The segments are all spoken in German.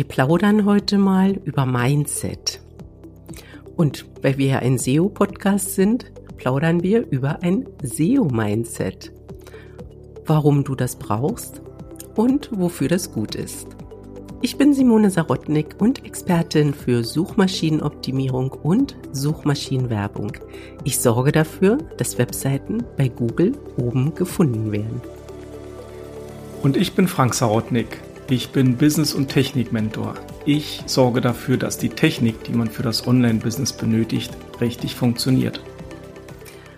Wir plaudern heute mal über Mindset. Und weil wir ja ein SEO-Podcast sind, plaudern wir über ein SEO-Mindset. Warum du das brauchst und wofür das gut ist. Ich bin Simone Sarotnik und Expertin für Suchmaschinenoptimierung und Suchmaschinenwerbung. Ich sorge dafür, dass Webseiten bei Google oben gefunden werden. Und ich bin Frank Sarotnik. Ich bin Business- und Technik-Mentor. Ich sorge dafür, dass die Technik, die man für das Online-Business benötigt, richtig funktioniert.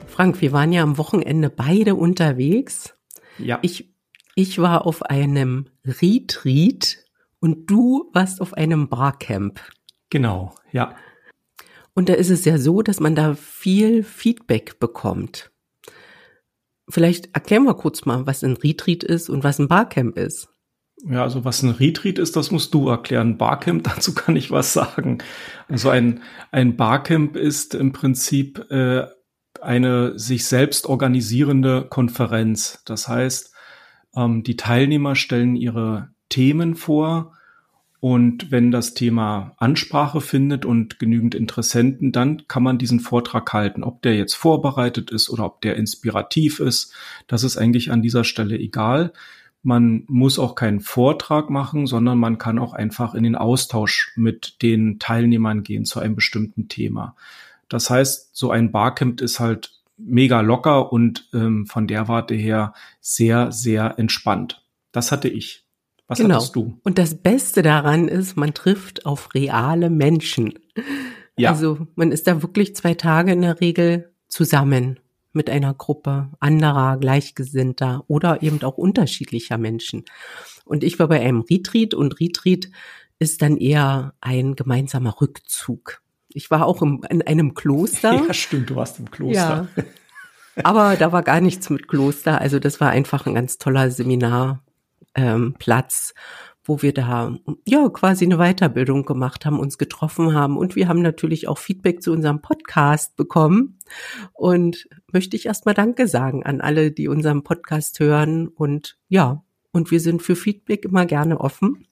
Frank, wir waren ja am Wochenende beide unterwegs. Ja. Ich, ich war auf einem Retreat und du warst auf einem Barcamp. Genau, ja. Und da ist es ja so, dass man da viel Feedback bekommt. Vielleicht erklären wir kurz mal, was ein Retreat ist und was ein Barcamp ist. Ja, also was ein Retreat ist, das musst du erklären. Barcamp, dazu kann ich was sagen. Also ein, ein Barcamp ist im Prinzip äh, eine sich selbst organisierende Konferenz. Das heißt, ähm, die Teilnehmer stellen ihre Themen vor und wenn das Thema Ansprache findet und genügend Interessenten, dann kann man diesen Vortrag halten. Ob der jetzt vorbereitet ist oder ob der inspirativ ist, das ist eigentlich an dieser Stelle egal. Man muss auch keinen Vortrag machen, sondern man kann auch einfach in den Austausch mit den Teilnehmern gehen zu einem bestimmten Thema. Das heißt, so ein Barcamp ist halt mega locker und ähm, von der Warte her sehr, sehr entspannt. Das hatte ich. Was genau. hattest du? Und das Beste daran ist, man trifft auf reale Menschen. Ja. Also man ist da wirklich zwei Tage in der Regel zusammen mit einer Gruppe anderer Gleichgesinnter oder eben auch unterschiedlicher Menschen. Und ich war bei einem Retreat und Retreat ist dann eher ein gemeinsamer Rückzug. Ich war auch im, in einem Kloster. Ja, stimmt, du warst im Kloster. Ja. Aber da war gar nichts mit Kloster. Also das war einfach ein ganz toller Seminar ähm, wo wir da ja quasi eine Weiterbildung gemacht haben, uns getroffen haben und wir haben natürlich auch Feedback zu unserem Podcast bekommen und möchte ich erstmal Danke sagen an alle, die unseren Podcast hören und ja, und wir sind für Feedback immer gerne offen.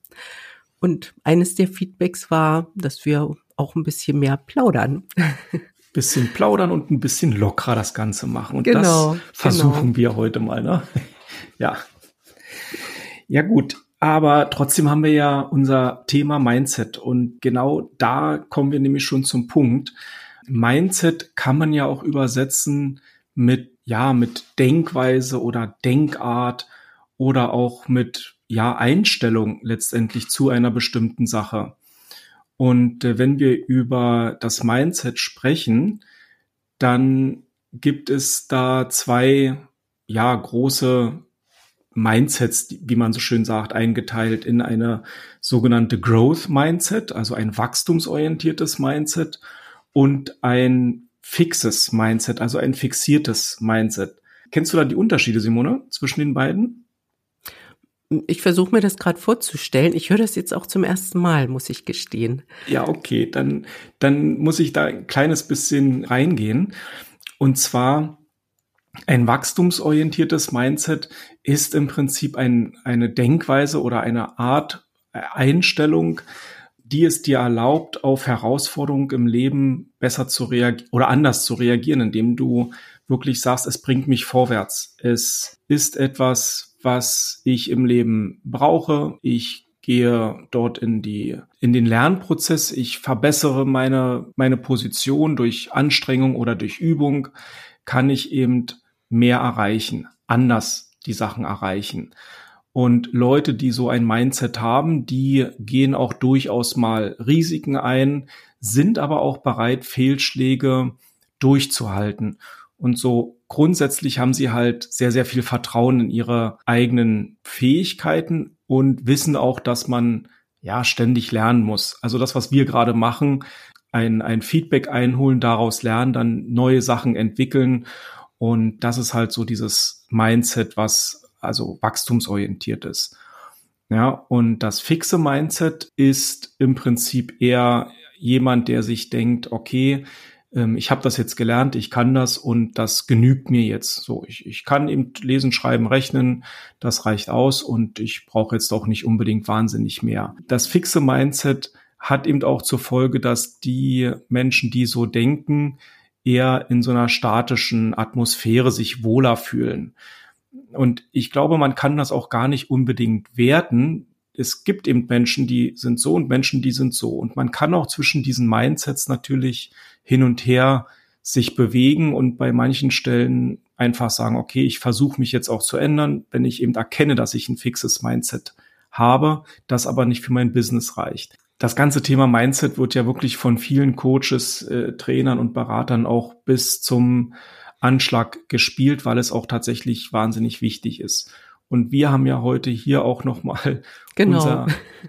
Und eines der Feedbacks war, dass wir auch ein bisschen mehr plaudern. Bisschen plaudern und ein bisschen lockerer das Ganze machen. Und genau, das versuchen genau. wir heute mal, ne? Ja. Ja gut, aber trotzdem haben wir ja unser Thema Mindset und genau da kommen wir nämlich schon zum Punkt. Mindset kann man ja auch übersetzen mit, ja, mit Denkweise oder Denkart oder auch mit, ja, Einstellung letztendlich zu einer bestimmten Sache. Und äh, wenn wir über das Mindset sprechen, dann gibt es da zwei, ja, große Mindsets, wie man so schön sagt, eingeteilt in eine sogenannte Growth Mindset, also ein wachstumsorientiertes Mindset und ein fixes Mindset, also ein fixiertes Mindset. Kennst du da die Unterschiede, Simone, zwischen den beiden? Ich versuche mir das gerade vorzustellen. Ich höre das jetzt auch zum ersten Mal, muss ich gestehen. Ja, okay, dann, dann muss ich da ein kleines bisschen reingehen. Und zwar ein wachstumsorientiertes Mindset ist im Prinzip ein, eine Denkweise oder eine Art Einstellung, die es dir erlaubt, auf Herausforderungen im Leben besser zu reagieren oder anders zu reagieren, indem du wirklich sagst, es bringt mich vorwärts. Es ist etwas, was ich im Leben brauche. Ich gehe dort in die, in den Lernprozess. Ich verbessere meine, meine Position durch Anstrengung oder durch Übung kann ich eben mehr erreichen, anders die Sachen erreichen. Und Leute, die so ein Mindset haben, die gehen auch durchaus mal Risiken ein, sind aber auch bereit, Fehlschläge durchzuhalten. Und so grundsätzlich haben sie halt sehr, sehr viel Vertrauen in ihre eigenen Fähigkeiten und wissen auch, dass man ja ständig lernen muss. Also das, was wir gerade machen, ein, ein Feedback einholen, daraus lernen, dann neue Sachen entwickeln und das ist halt so dieses Mindset, was also wachstumsorientiert ist. Ja, und das fixe Mindset ist im Prinzip eher jemand, der sich denkt, okay, ähm, ich habe das jetzt gelernt, ich kann das und das genügt mir jetzt. So, ich, ich kann eben lesen, schreiben, rechnen, das reicht aus und ich brauche jetzt auch nicht unbedingt wahnsinnig mehr. Das fixe Mindset hat eben auch zur Folge, dass die Menschen, die so denken, eher in so einer statischen Atmosphäre sich wohler fühlen. Und ich glaube, man kann das auch gar nicht unbedingt werten. Es gibt eben Menschen, die sind so und Menschen, die sind so. Und man kann auch zwischen diesen Mindsets natürlich hin und her sich bewegen und bei manchen Stellen einfach sagen, okay, ich versuche mich jetzt auch zu ändern, wenn ich eben erkenne, dass ich ein fixes Mindset habe, das aber nicht für mein Business reicht. Das ganze Thema Mindset wird ja wirklich von vielen Coaches, äh, Trainern und Beratern auch bis zum Anschlag gespielt, weil es auch tatsächlich wahnsinnig wichtig ist. Und wir haben ja heute hier auch noch mal genau. unser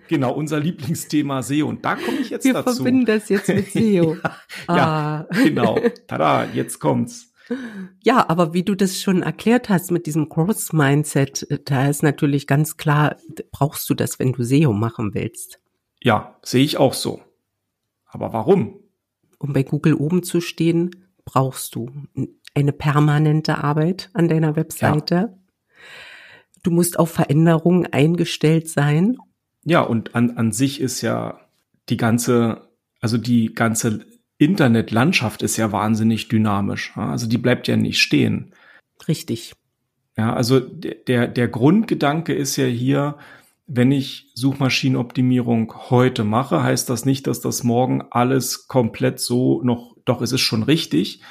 genau unser Lieblingsthema SEO und da komme ich jetzt wir dazu. Wir verbinden das jetzt mit SEO. ja, ah. ja, genau. Tada, jetzt kommt's. Ja, aber wie du das schon erklärt hast mit diesem Cross Mindset, da ist natürlich ganz klar, brauchst du das, wenn du SEO machen willst. Ja, sehe ich auch so. Aber warum? Um bei Google oben zu stehen, brauchst du eine permanente Arbeit an deiner Webseite. Ja. Du musst auf Veränderungen eingestellt sein. Ja, und an, an sich ist ja die ganze, also die ganze Internetlandschaft ist ja wahnsinnig dynamisch. Also die bleibt ja nicht stehen. Richtig. Ja, also der, der Grundgedanke ist ja hier, wenn ich Suchmaschinenoptimierung heute mache, heißt das nicht, dass das morgen alles komplett so noch, doch es ist schon richtig,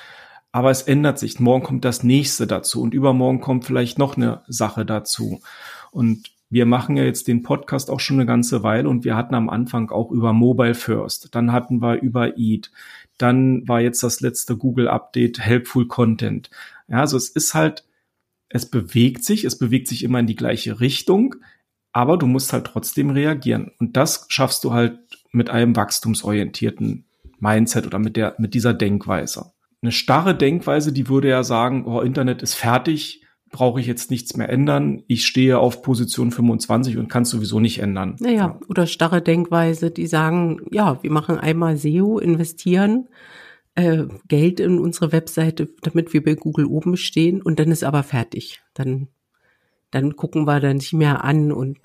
aber es ändert sich. Morgen kommt das nächste dazu und übermorgen kommt vielleicht noch eine Sache dazu. Und wir machen ja jetzt den Podcast auch schon eine ganze Weile und wir hatten am Anfang auch über Mobile First, dann hatten wir über Eat, dann war jetzt das letzte Google Update Helpful Content. Ja, also es ist halt, es bewegt sich, es bewegt sich immer in die gleiche Richtung, aber du musst halt trotzdem reagieren. Und das schaffst du halt mit einem wachstumsorientierten Mindset oder mit der, mit dieser Denkweise eine starre Denkweise, die würde ja sagen, oh, Internet ist fertig, brauche ich jetzt nichts mehr ändern. Ich stehe auf Position 25 und kann es sowieso nicht ändern. Naja, ja. oder starre Denkweise, die sagen, ja, wir machen einmal SEO, investieren äh, Geld in unsere Webseite, damit wir bei Google oben stehen und dann ist aber fertig. Dann, dann gucken wir da nicht mehr an und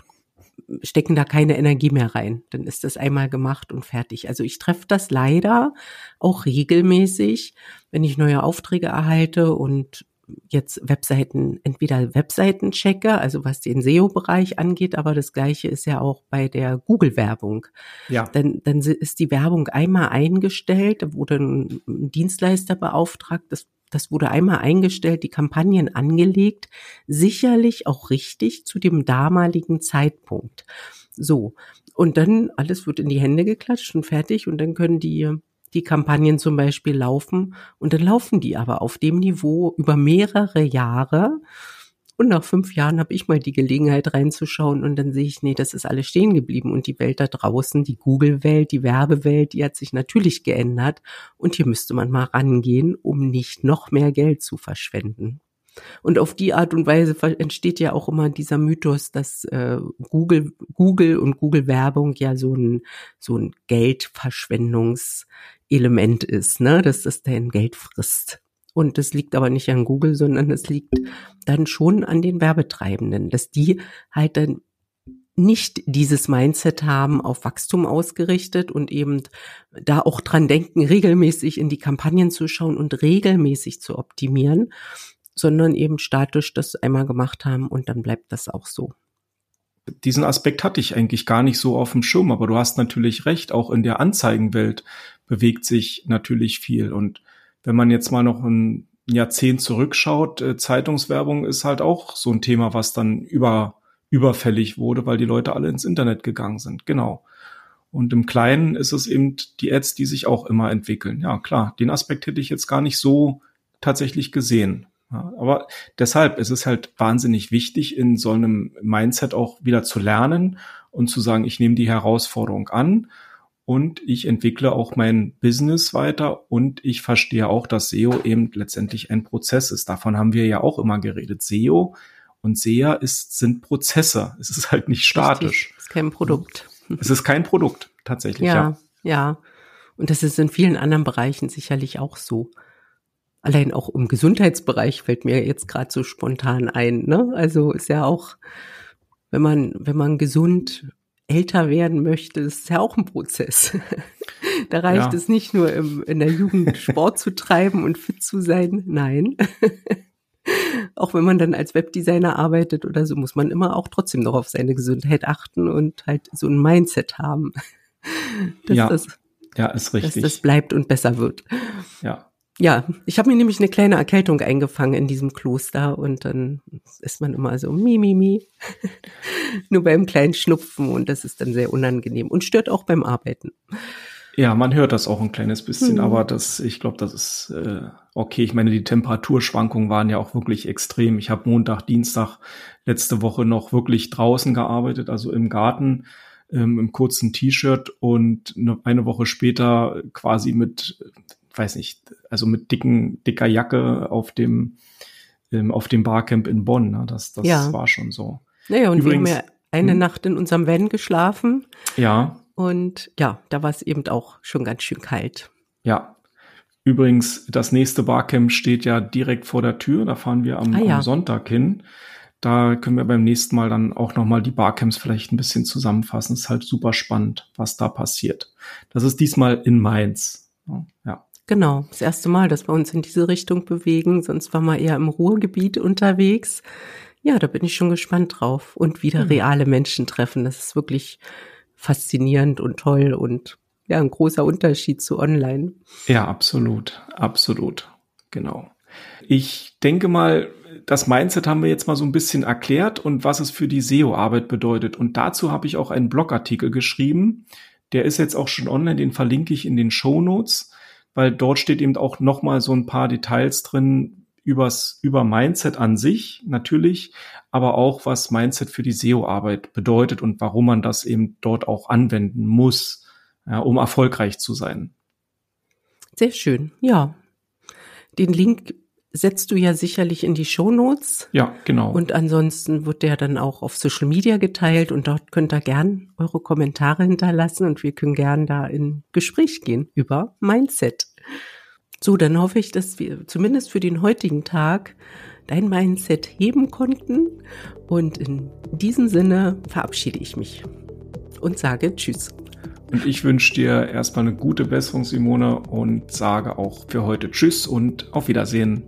stecken da keine Energie mehr rein. Dann ist das einmal gemacht und fertig. Also ich treffe das leider auch regelmäßig, wenn ich neue Aufträge erhalte und jetzt Webseiten, entweder Webseiten checke, also was den SEO-Bereich angeht, aber das gleiche ist ja auch bei der Google-Werbung. Ja. Dann, dann ist die Werbung einmal eingestellt, da wurde ein Dienstleister beauftragt, das das wurde einmal eingestellt, die Kampagnen angelegt, sicherlich auch richtig zu dem damaligen Zeitpunkt. So. Und dann alles wird in die Hände geklatscht und fertig und dann können die die Kampagnen zum Beispiel laufen und dann laufen die aber auf dem Niveau über mehrere Jahre und nach fünf Jahren habe ich mal die Gelegenheit reinzuschauen und dann sehe ich, nee, das ist alles stehen geblieben. Und die Welt da draußen, die Google-Welt, die Werbewelt, die hat sich natürlich geändert. Und hier müsste man mal rangehen, um nicht noch mehr Geld zu verschwenden. Und auf die Art und Weise entsteht ja auch immer dieser Mythos, dass äh, Google, Google und Google Werbung ja so ein so ein Geldverschwendungselement ist, ne, dass das dein Geld frisst. Und das liegt aber nicht an Google, sondern es liegt dann schon an den Werbetreibenden, dass die halt dann nicht dieses Mindset haben, auf Wachstum ausgerichtet und eben da auch dran denken, regelmäßig in die Kampagnen zu schauen und regelmäßig zu optimieren, sondern eben statisch das einmal gemacht haben und dann bleibt das auch so. Diesen Aspekt hatte ich eigentlich gar nicht so auf dem Schirm, aber du hast natürlich recht, auch in der Anzeigenwelt bewegt sich natürlich viel und wenn man jetzt mal noch ein Jahrzehnt zurückschaut, äh, Zeitungswerbung ist halt auch so ein Thema, was dann über, überfällig wurde, weil die Leute alle ins Internet gegangen sind. Genau. Und im Kleinen ist es eben die Ads, die sich auch immer entwickeln. Ja, klar, den Aspekt hätte ich jetzt gar nicht so tatsächlich gesehen. Ja, aber deshalb ist es halt wahnsinnig wichtig, in so einem Mindset auch wieder zu lernen und zu sagen, ich nehme die Herausforderung an und ich entwickle auch mein Business weiter und ich verstehe auch, dass SEO eben letztendlich ein Prozess ist. Davon haben wir ja auch immer geredet. SEO und SEA ist, sind Prozesse. Es ist halt nicht statisch. Es ist kein Produkt. Es ist kein Produkt, tatsächlich, ja. Ja, ja. Und das ist in vielen anderen Bereichen sicherlich auch so. Allein auch im Gesundheitsbereich fällt mir jetzt gerade so spontan ein. Ne? Also ist ja auch, wenn man, wenn man gesund älter werden möchte, ist ja auch ein Prozess. da reicht ja. es nicht nur im, in der Jugend Sport zu treiben und fit zu sein. Nein. auch wenn man dann als Webdesigner arbeitet oder so, muss man immer auch trotzdem noch auf seine Gesundheit achten und halt so ein Mindset haben. Dass ja, das, ja, ist richtig. Dass das bleibt und besser wird. Ja. Ja, ich habe mir nämlich eine kleine Erkältung eingefangen in diesem Kloster und dann ist man immer so mi mi mi nur beim kleinen Schnupfen und das ist dann sehr unangenehm und stört auch beim Arbeiten. Ja, man hört das auch ein kleines bisschen, mhm. aber das, ich glaube, das ist äh, okay. Ich meine, die Temperaturschwankungen waren ja auch wirklich extrem. Ich habe Montag, Dienstag letzte Woche noch wirklich draußen gearbeitet, also im Garten, ähm, im kurzen T-Shirt und ne, eine Woche später quasi mit, weiß nicht, also mit dicken, dicker Jacke auf dem, ähm, auf dem Barcamp in Bonn. Ne? Das, das ja. war schon so. Naja, und Übrigens, wir haben ja eine hm? Nacht in unserem Van geschlafen. Ja. Und ja, da war es eben auch schon ganz schön kalt. Ja. Übrigens, das nächste Barcamp steht ja direkt vor der Tür. Da fahren wir am, ah, ja. am Sonntag hin. Da können wir beim nächsten Mal dann auch nochmal die Barcamps vielleicht ein bisschen zusammenfassen. ist halt super spannend, was da passiert. Das ist diesmal in Mainz. Genau, das erste Mal, dass wir uns in diese Richtung bewegen. Sonst waren wir eher im Ruhrgebiet unterwegs. Ja, da bin ich schon gespannt drauf. Und wieder mhm. reale Menschen treffen. Das ist wirklich faszinierend und toll und ja, ein großer Unterschied zu online. Ja, absolut, absolut. Genau. Ich denke mal, das Mindset haben wir jetzt mal so ein bisschen erklärt und was es für die SEO-Arbeit bedeutet. Und dazu habe ich auch einen Blogartikel geschrieben. Der ist jetzt auch schon online, den verlinke ich in den Show Notes, weil dort steht eben auch noch mal so ein paar Details drin übers, über Mindset an sich natürlich, aber auch was Mindset für die SEO-Arbeit bedeutet und warum man das eben dort auch anwenden muss, ja, um erfolgreich zu sein. Sehr schön, ja. Den Link setzt du ja sicherlich in die Show Notes. Ja, genau. Und ansonsten wird der dann auch auf Social Media geteilt und dort könnt ihr gern eure Kommentare hinterlassen und wir können gern da in Gespräch gehen über Mindset. So, dann hoffe ich, dass wir zumindest für den heutigen Tag dein Mindset heben konnten. Und in diesem Sinne verabschiede ich mich und sage Tschüss. Und ich wünsche dir erstmal eine gute Besserung, Simone, und sage auch für heute Tschüss und auf Wiedersehen.